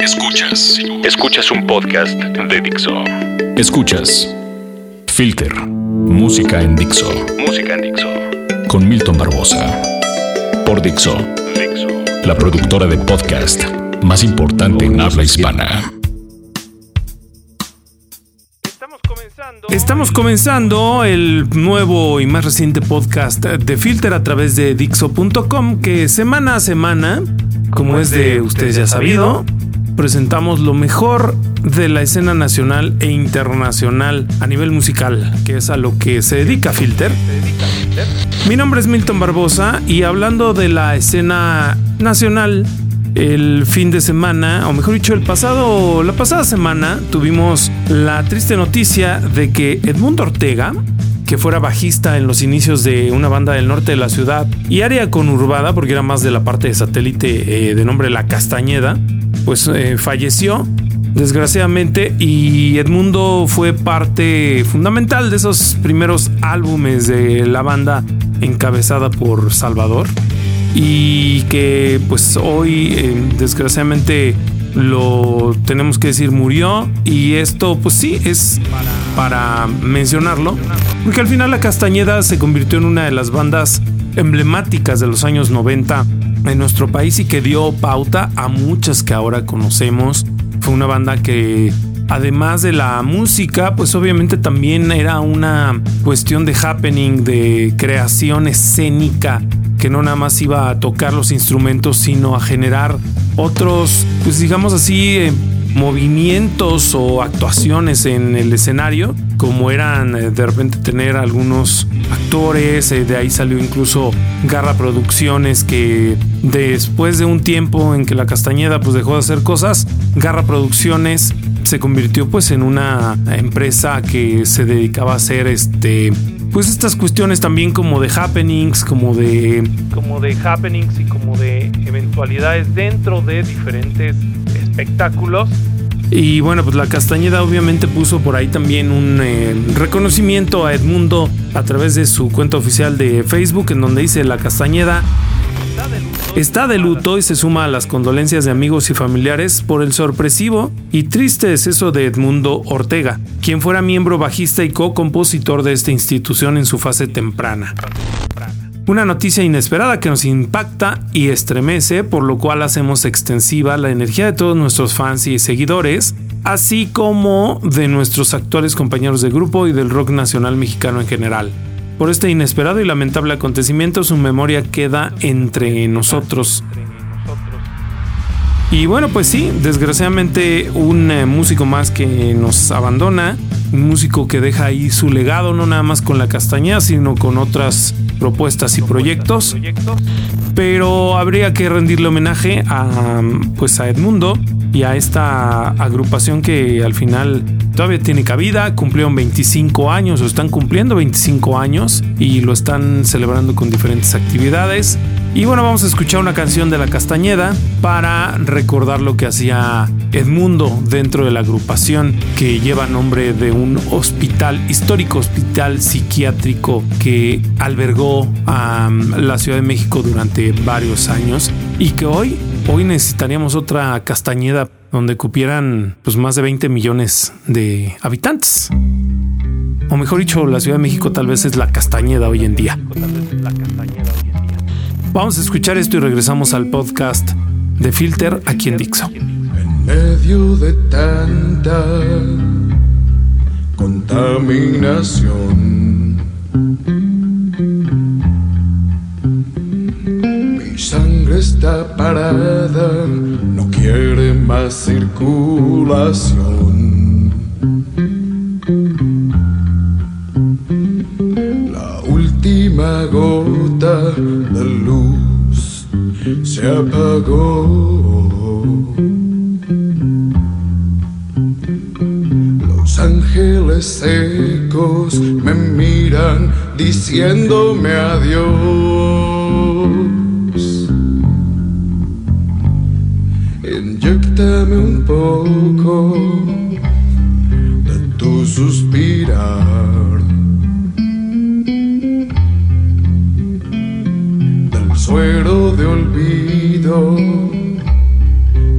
Escuchas. Escuchas un podcast de Dixo. Escuchas. Filter. Música en Dixo. Música en Dixo. Con Milton Barbosa. Por Dixo. Dixo. La productora de podcast más importante en habla hispana. Estamos comenzando el nuevo y más reciente podcast de Filter a través de Dixo.com que semana a semana, como es de ustedes ya sabido, presentamos lo mejor de la escena nacional e internacional a nivel musical, que es a lo que se dedica Filter. Mi nombre es Milton Barbosa y hablando de la escena nacional, el fin de semana, o mejor dicho, el pasado, la pasada semana, tuvimos la triste noticia de que Edmundo Ortega, que fuera bajista en los inicios de una banda del norte de la ciudad y área conurbada, porque era más de la parte de satélite eh, de nombre La Castañeda, pues eh, falleció desgraciadamente y Edmundo fue parte fundamental de esos primeros álbumes de la banda encabezada por Salvador y que pues hoy eh, desgraciadamente lo tenemos que decir murió y esto pues sí es para mencionarlo porque al final la Castañeda se convirtió en una de las bandas emblemáticas de los años 90 en nuestro país y que dio pauta a muchas que ahora conocemos. Fue una banda que además de la música, pues obviamente también era una cuestión de happening, de creación escénica, que no nada más iba a tocar los instrumentos, sino a generar otros, pues digamos así, eh, movimientos o actuaciones en el escenario, como eran eh, de repente tener algunos actores, eh, de ahí salió incluso Garra Producciones que después de un tiempo en que la Castañeda pues dejó de hacer cosas, Garra Producciones se convirtió pues en una empresa que se dedicaba a hacer este pues estas cuestiones también como de happenings, como de como de happenings y como de eventualidades dentro de diferentes Y bueno, pues la Castañeda obviamente puso por ahí también un eh, reconocimiento a Edmundo a través de su cuenta oficial de Facebook en donde dice la Castañeda está de luto y se suma a las condolencias de amigos y familiares por el sorpresivo y triste deceso de Edmundo Ortega, quien fuera miembro bajista y co-compositor de esta institución en su fase temprana. Una noticia inesperada que nos impacta y estremece, por lo cual hacemos extensiva la energía de todos nuestros fans y seguidores, así como de nuestros actuales compañeros de grupo y del rock nacional mexicano en general. Por este inesperado y lamentable acontecimiento, su memoria queda entre nosotros. Y bueno, pues sí, desgraciadamente un eh, músico más que nos abandona, un músico que deja ahí su legado, no nada más con la castaña, sino con otras propuestas y proyectos. Pero habría que rendirle homenaje a, pues a Edmundo y a esta agrupación que al final todavía tiene cabida, cumplieron 25 años o están cumpliendo 25 años y lo están celebrando con diferentes actividades. Y bueno, vamos a escuchar una canción de La Castañeda para recordar lo que hacía Edmundo dentro de la agrupación que lleva nombre de un hospital, histórico hospital psiquiátrico que albergó a la Ciudad de México durante varios años y que hoy, hoy necesitaríamos otra Castañeda donde cupieran pues, más de 20 millones de habitantes. O mejor dicho, la Ciudad de México tal vez es la Castañeda hoy en día. Vamos a escuchar esto y regresamos al podcast de Filter aquí en Dixo. En medio de tanta contaminación, mi sangre está parada, no quiere más circulación. Última gota de luz se apagó. Los ángeles secos me miran diciéndome adiós. Inyectame un poco de tu suspirar. Suero de olvido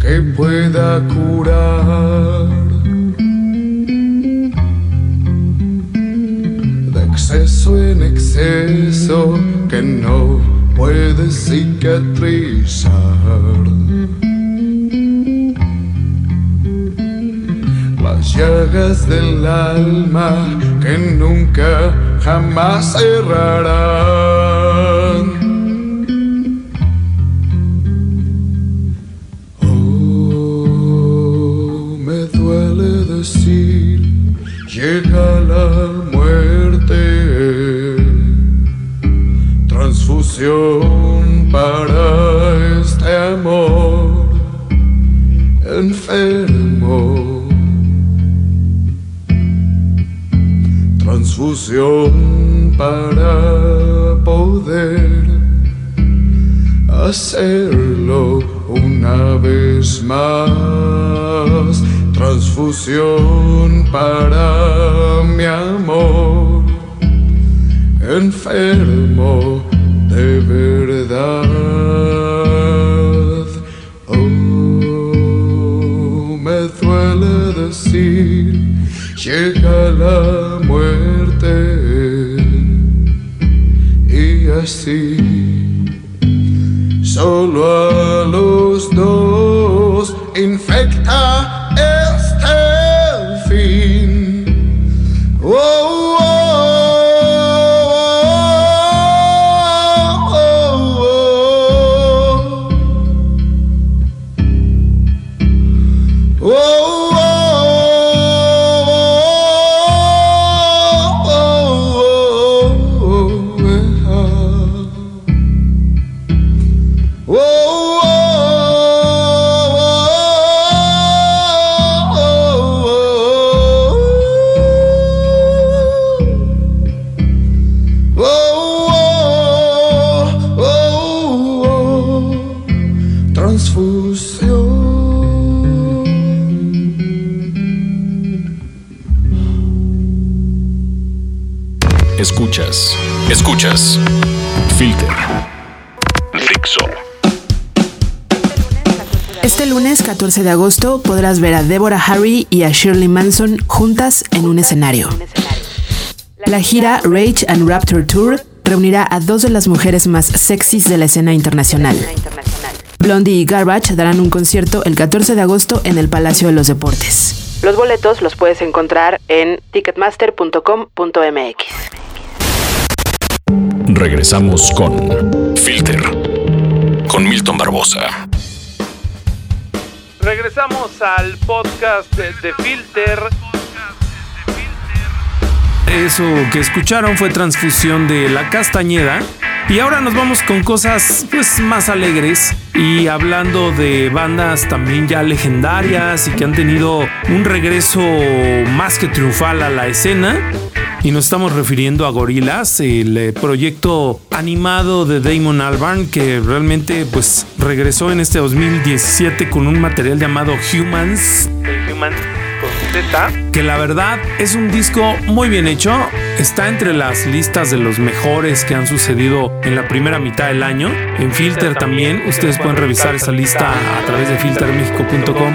que pueda curar. De exceso en exceso que no puede cicatrizar. Las llagas del alma que nunca jamás cerrarán. Decir, llega la muerte, transfusión para este amor enfermo. Transfusión para poder hacerlo una vez más. Transfusión para mi amor enfermo de verdad. Oh, me duele decir, llega la muerte y así 14 de agosto podrás ver a Deborah Harry y a Shirley Manson juntas en un escenario. La gira Rage and Rapture Tour reunirá a dos de las mujeres más sexys de la escena internacional. Blondie y Garbage darán un concierto el 14 de agosto en el Palacio de los Deportes. Los boletos los puedes encontrar en ticketmaster.com.mx. Regresamos con Filter. Con Milton Barbosa. Regresamos al podcast de, Filter. Eso que escucharon fue transfusión de la Castañeda. Y ahora nos vamos con cosas pues más alegres y hablando de bandas también ya legendarias y que han tenido un regreso más que triunfal a la escena. Y nos estamos refiriendo a Gorilas, el eh, proyecto animado de Damon Albarn que realmente pues regresó en este 2017 con un material llamado Humans. Z, que la verdad es un disco muy bien hecho. Está entre las listas de los mejores que han sucedido en la primera mitad del año. En Filter también, ustedes pueden revisar esa lista a través de filtermexico.com.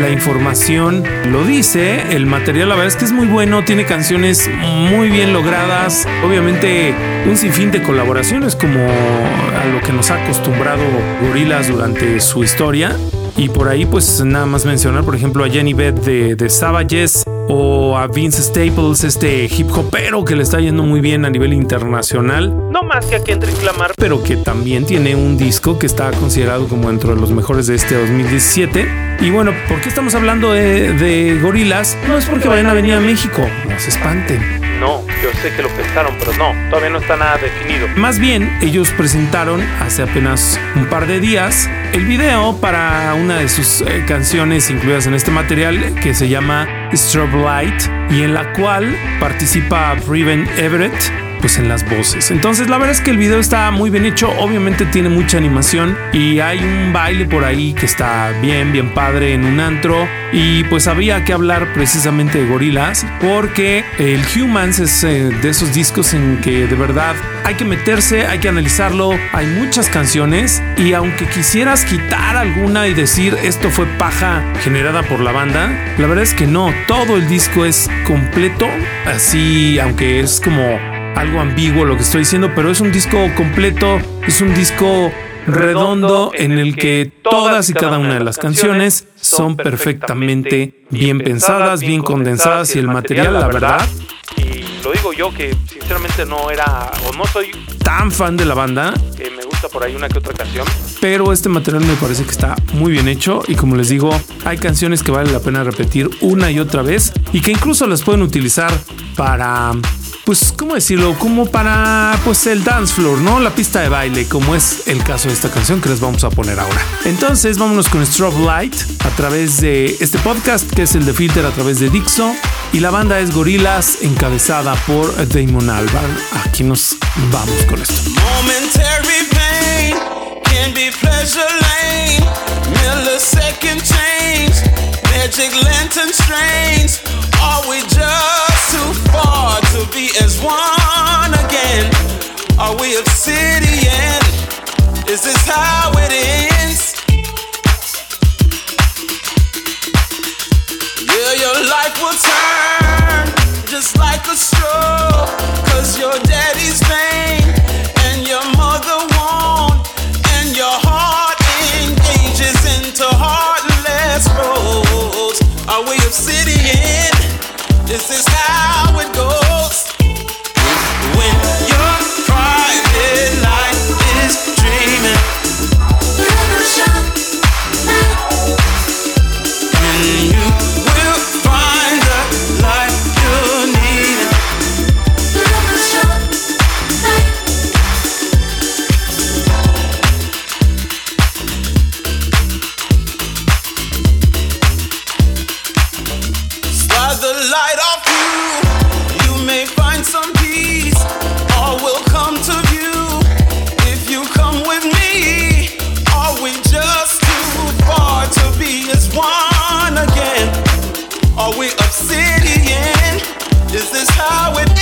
La información lo dice, el material la verdad es que es muy bueno, tiene canciones muy bien logradas, obviamente un sinfín de colaboraciones como a lo que nos ha acostumbrado Gorillaz durante su historia. Y por ahí, pues nada más mencionar, por ejemplo, a Jenny Beth de, de Savages o a Vince Staples, este hip hopero que le está yendo muy bien a nivel internacional. No más que a Kendrick Lamar, pero que también tiene un disco que está considerado como dentro de los mejores de este 2017. Y bueno, ¿por qué estamos hablando de, de gorilas? No es porque vayan a venir a México, no se espanten. No, yo sé que lo pensaron, pero no, todavía no está nada definido. Más bien, ellos presentaron hace apenas un par de días el video para una de sus eh, canciones incluidas en este material que se llama Strobe Light y en la cual participa Riven Everett pues en las voces. Entonces la verdad es que el video está muy bien hecho, obviamente tiene mucha animación y hay un baile por ahí que está bien, bien padre en un antro. Y pues había que hablar precisamente de gorilas porque el Humans es eh, de esos discos en que de verdad hay que meterse, hay que analizarlo, hay muchas canciones y aunque quisieras quitar alguna y decir esto fue paja generada por la banda, la verdad es que no, todo el disco es completo, así aunque es como algo ambiguo lo que estoy diciendo, pero es un disco completo, es un disco redondo en el que todas y cada una de las canciones son perfectamente bien pensadas, bien condensadas y el material, la verdad. Y lo digo yo que sinceramente no era o no soy tan fan de la banda. Que me gusta por ahí una que otra canción. Pero este material me parece que está muy bien hecho y como les digo, hay canciones que vale la pena repetir una y otra vez y que incluso las pueden utilizar para pues, ¿cómo decirlo? Como para, pues, el dance floor, ¿no? La pista de baile, como es el caso de esta canción que les vamos a poner ahora. Entonces, vámonos con Strobe Light a través de este podcast, que es el de Filter a través de Dixo. Y la banda es Gorilas, encabezada por Damon Albarn. Aquí nos vamos con esto. Momentary pain can be pleasure lane. Millisecond change. Magic lantern. Are we just too far to be as one again? Are we obsidian? Is this how it ends? Yeah, your life will turn just like a straw. Cause your daddy's vain and your mother won't, This is we obsidian? Is this how it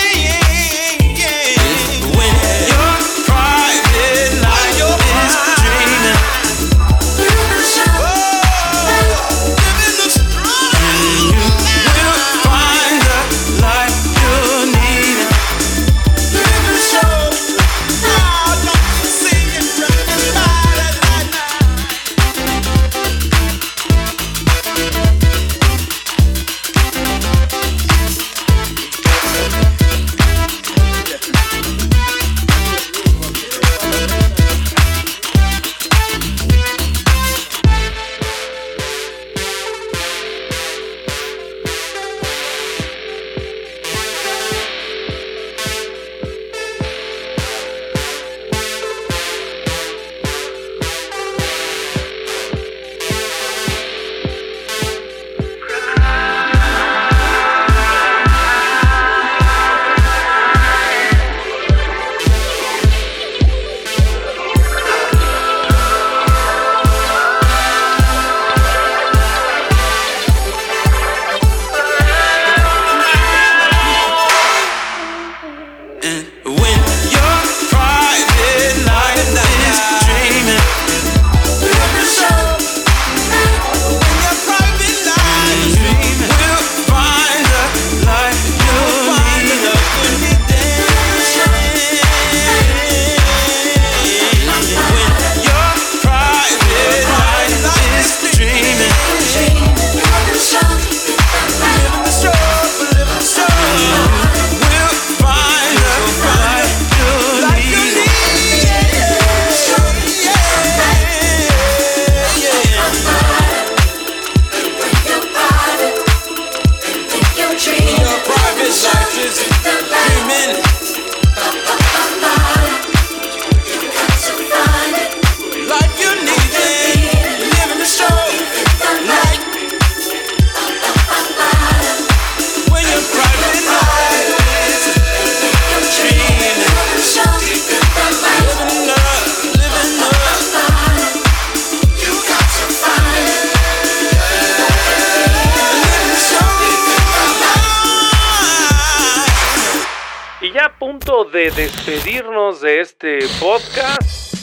de despedirnos de este podcast.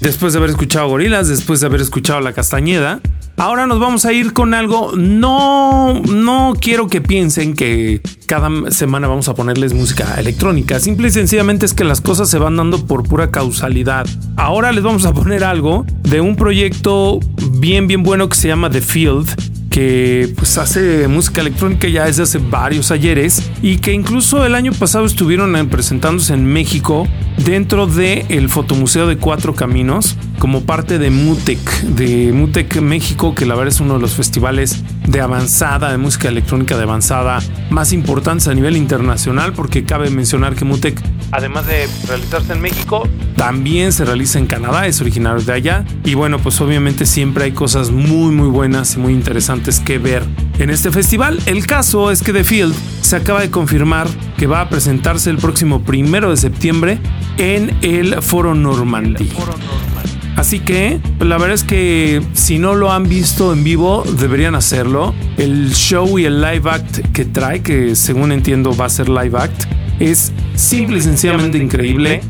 Después de haber escuchado Gorilas, después de haber escuchado La Castañeda, ahora nos vamos a ir con algo. No, no quiero que piensen que cada semana vamos a ponerles música electrónica. Simple y sencillamente es que las cosas se van dando por pura causalidad. Ahora les vamos a poner algo de un proyecto bien, bien bueno que se llama The Field que pues hace música electrónica ya desde hace varios ayeres y que incluso el año pasado estuvieron presentándose en México dentro del el Fotomuseo de Cuatro Caminos como parte de Mutec, de Mutec México, que la verdad es uno de los festivales de avanzada, de música electrónica de avanzada más importantes a nivel internacional, porque cabe mencionar que Mutec, además de realizarse en México, también se realiza en Canadá, es originario de allá. Y bueno, pues obviamente siempre hay cosas muy, muy buenas y muy interesantes que ver en este festival. El caso es que The Field se acaba de confirmar que va a presentarse el próximo primero de septiembre en el Foro Normandy. Así que la verdad es que si no lo han visto en vivo, deberían hacerlo. El show y el live act que trae, que según entiendo va a ser live act, es simple y sencillamente increíble.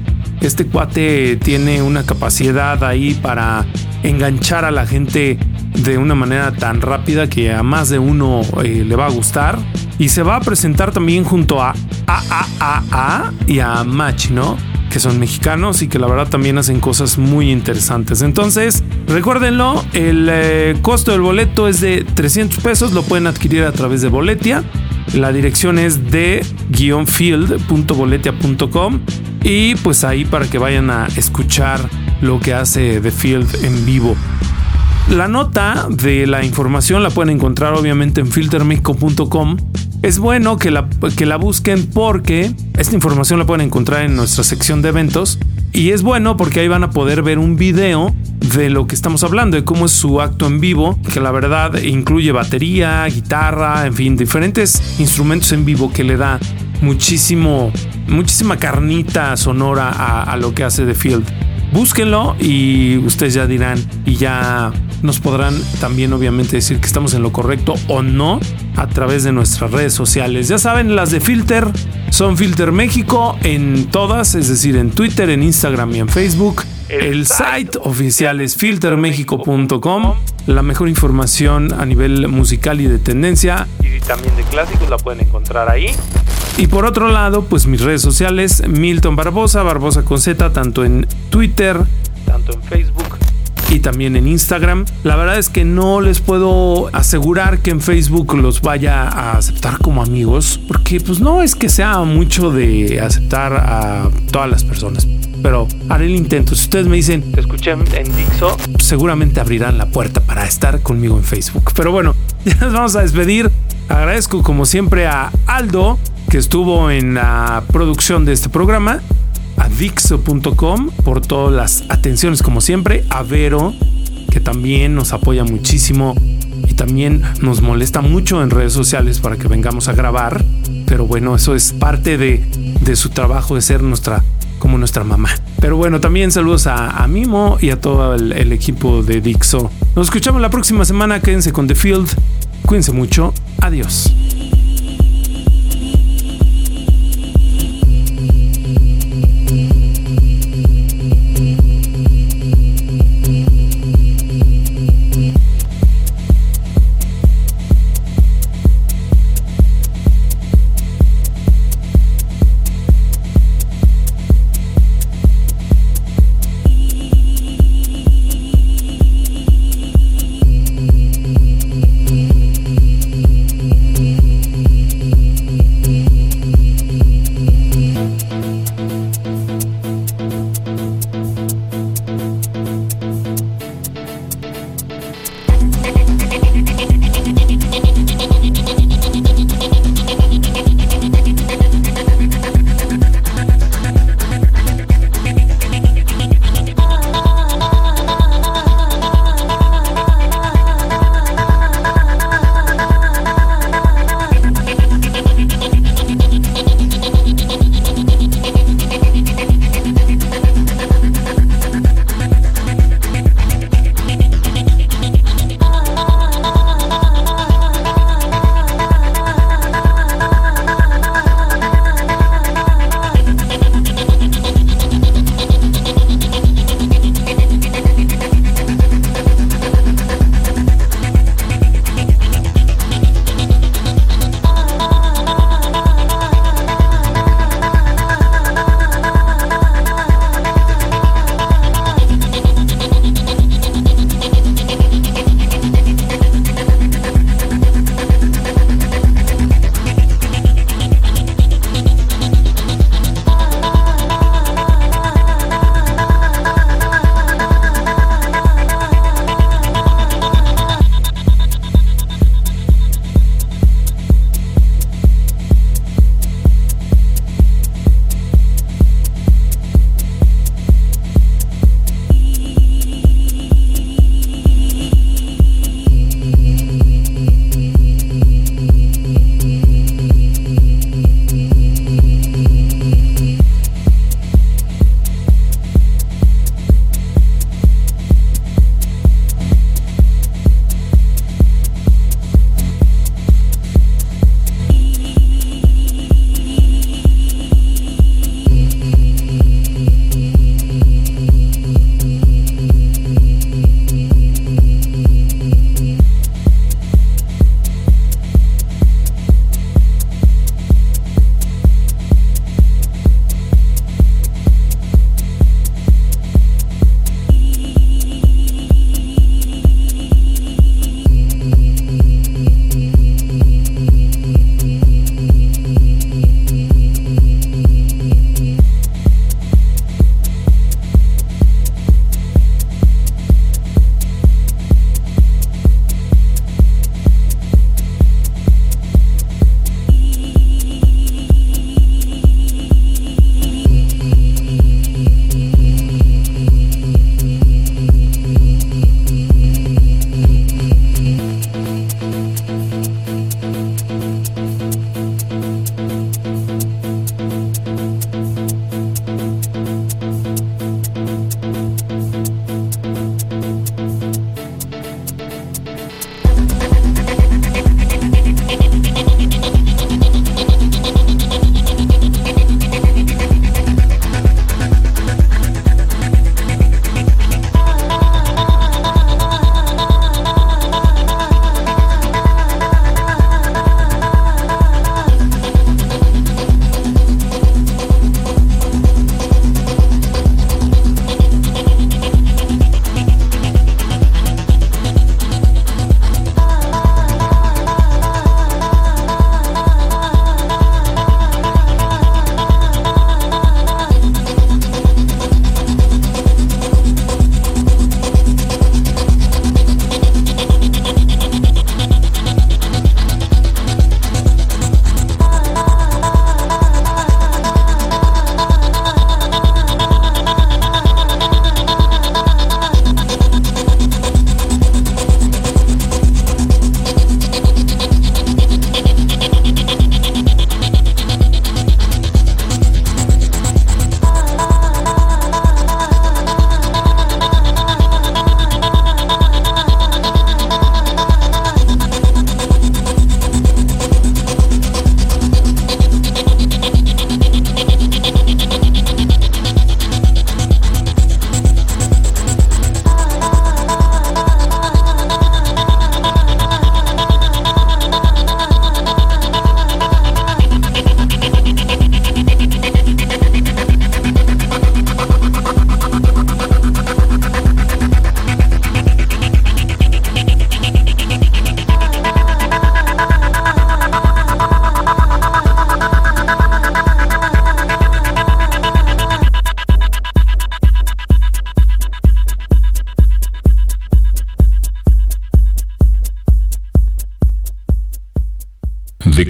Este cuate tiene una capacidad ahí para enganchar a la gente de una manera tan rápida que a más de uno eh, le va a gustar. Y se va a presentar también junto a AAAA y a Match, ¿no? que son mexicanos y que la verdad también hacen cosas muy interesantes. Entonces, recuérdenlo, el eh, costo del boleto es de 300 pesos, lo pueden adquirir a través de Boletia. La dirección es de guionfield.boletia.com y pues ahí para que vayan a escuchar lo que hace The Field en vivo. La nota de la información la pueden encontrar obviamente en filtermexico.com. Es bueno que la, que la busquen porque esta información la pueden encontrar en nuestra sección de eventos. Y es bueno porque ahí van a poder ver un video de lo que estamos hablando, de cómo es su acto en vivo, que la verdad incluye batería, guitarra, en fin, diferentes instrumentos en vivo que le da muchísimo, muchísima carnita sonora a, a lo que hace The Field. Búsquenlo y ustedes ya dirán y ya nos podrán también obviamente decir que estamos en lo correcto o no a través de nuestras redes sociales. Ya saben, las de Filter son Filter México en todas, es decir, en Twitter, en Instagram y en Facebook. El site oficial es filtermexico.com. La mejor información a nivel musical y de tendencia. Y también de clásicos la pueden encontrar ahí. Y por otro lado, pues mis redes sociales, Milton Barbosa, Barbosa con Z, tanto en Twitter, tanto en Facebook y también en Instagram. La verdad es que no les puedo asegurar que en Facebook los vaya a aceptar como amigos, porque pues no es que sea mucho de aceptar a todas las personas. Pero haré el intento. Si ustedes me dicen, te escuché en Dixo, seguramente abrirán la puerta para estar conmigo en Facebook. Pero bueno, ya nos vamos a despedir. Agradezco como siempre a Aldo que estuvo en la producción de este programa, a Dixo.com por todas las atenciones como siempre, a Vero que también nos apoya muchísimo y también nos molesta mucho en redes sociales para que vengamos a grabar, pero bueno, eso es parte de, de su trabajo de ser nuestra como nuestra mamá. Pero bueno, también saludos a, Mimo y a todo el, el, equipo de Dixo. Nos escuchamos la próxima semana. Quédense con The Field. Cuídense mucho. Adiós.